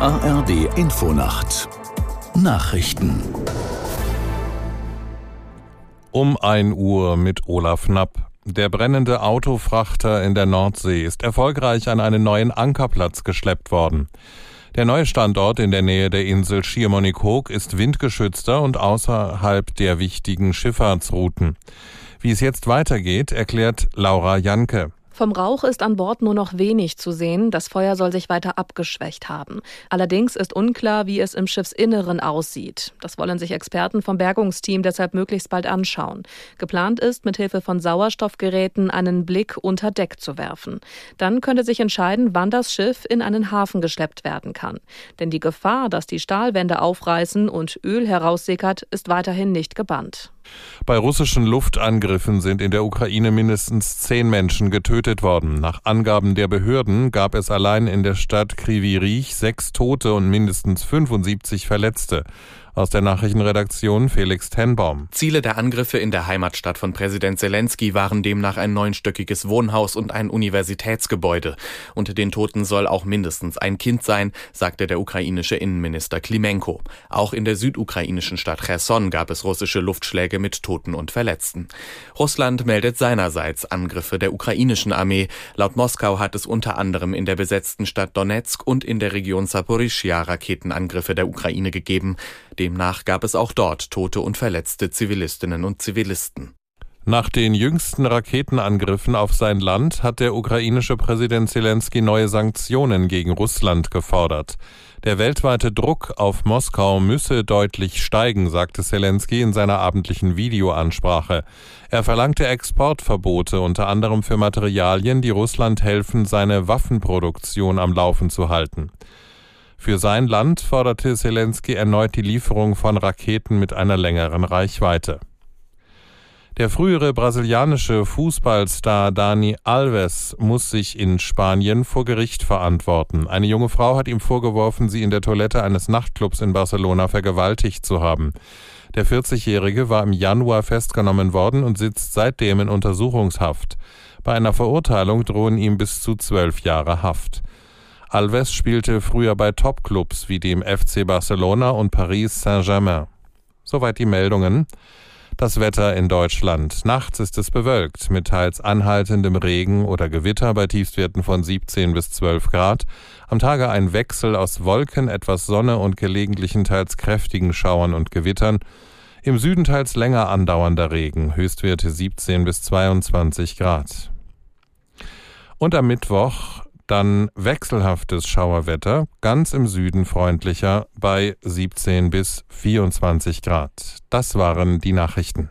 ARD Infonacht Nachrichten um 1 Uhr mit Olaf Knapp. Der brennende Autofrachter in der Nordsee ist erfolgreich an einen neuen Ankerplatz geschleppt worden. Der neue Standort in der Nähe der Insel Schiermonnikoog ist windgeschützter und außerhalb der wichtigen Schifffahrtsrouten. Wie es jetzt weitergeht, erklärt Laura Janke. Vom Rauch ist an Bord nur noch wenig zu sehen. Das Feuer soll sich weiter abgeschwächt haben. Allerdings ist unklar, wie es im Schiffsinneren aussieht. Das wollen sich Experten vom Bergungsteam deshalb möglichst bald anschauen. Geplant ist, mit Hilfe von Sauerstoffgeräten einen Blick unter Deck zu werfen. Dann könnte sich entscheiden, wann das Schiff in einen Hafen geschleppt werden kann. Denn die Gefahr, dass die Stahlwände aufreißen und Öl heraussickert, ist weiterhin nicht gebannt. Bei russischen Luftangriffen sind in der Ukraine mindestens zehn Menschen getötet worden. Nach Angaben der Behörden gab es allein in der Stadt Krivi Rih sechs Tote und mindestens 75 Verletzte. Aus der Nachrichtenredaktion Felix Tenbaum. Ziele der Angriffe in der Heimatstadt von Präsident Zelensky waren demnach ein neunstöckiges Wohnhaus und ein Universitätsgebäude. Unter den Toten soll auch mindestens ein Kind sein, sagte der ukrainische Innenminister Klimenko. Auch in der südukrainischen Stadt Cherson gab es russische Luftschläge mit Toten und Verletzten. Russland meldet seinerseits Angriffe der ukrainischen Armee. Laut Moskau hat es unter anderem in der besetzten Stadt Donetsk und in der Region Saporischia Raketenangriffe der Ukraine gegeben. Demnach gab es auch dort tote und verletzte Zivilistinnen und Zivilisten. Nach den jüngsten Raketenangriffen auf sein Land hat der ukrainische Präsident Zelensky neue Sanktionen gegen Russland gefordert. Der weltweite Druck auf Moskau müsse deutlich steigen, sagte Zelensky in seiner abendlichen Videoansprache. Er verlangte Exportverbote unter anderem für Materialien, die Russland helfen, seine Waffenproduktion am Laufen zu halten. Für sein Land forderte Zelensky erneut die Lieferung von Raketen mit einer längeren Reichweite. Der frühere brasilianische Fußballstar Dani Alves muss sich in Spanien vor Gericht verantworten. Eine junge Frau hat ihm vorgeworfen, sie in der Toilette eines Nachtclubs in Barcelona vergewaltigt zu haben. Der 40-Jährige war im Januar festgenommen worden und sitzt seitdem in Untersuchungshaft. Bei einer Verurteilung drohen ihm bis zu zwölf Jahre Haft. Alves spielte früher bei Topclubs wie dem FC Barcelona und Paris Saint-Germain. Soweit die Meldungen. Das Wetter in Deutschland. Nachts ist es bewölkt, mit teils anhaltendem Regen oder Gewitter bei Tiefstwerten von 17 bis 12 Grad. Am Tage ein Wechsel aus Wolken, etwas Sonne und gelegentlichen teils kräftigen Schauern und Gewittern. Im Süden teils länger andauernder Regen, Höchstwerte 17 bis 22 Grad. Und am Mittwoch dann wechselhaftes Schauerwetter, ganz im Süden freundlicher bei 17 bis 24 Grad. Das waren die Nachrichten.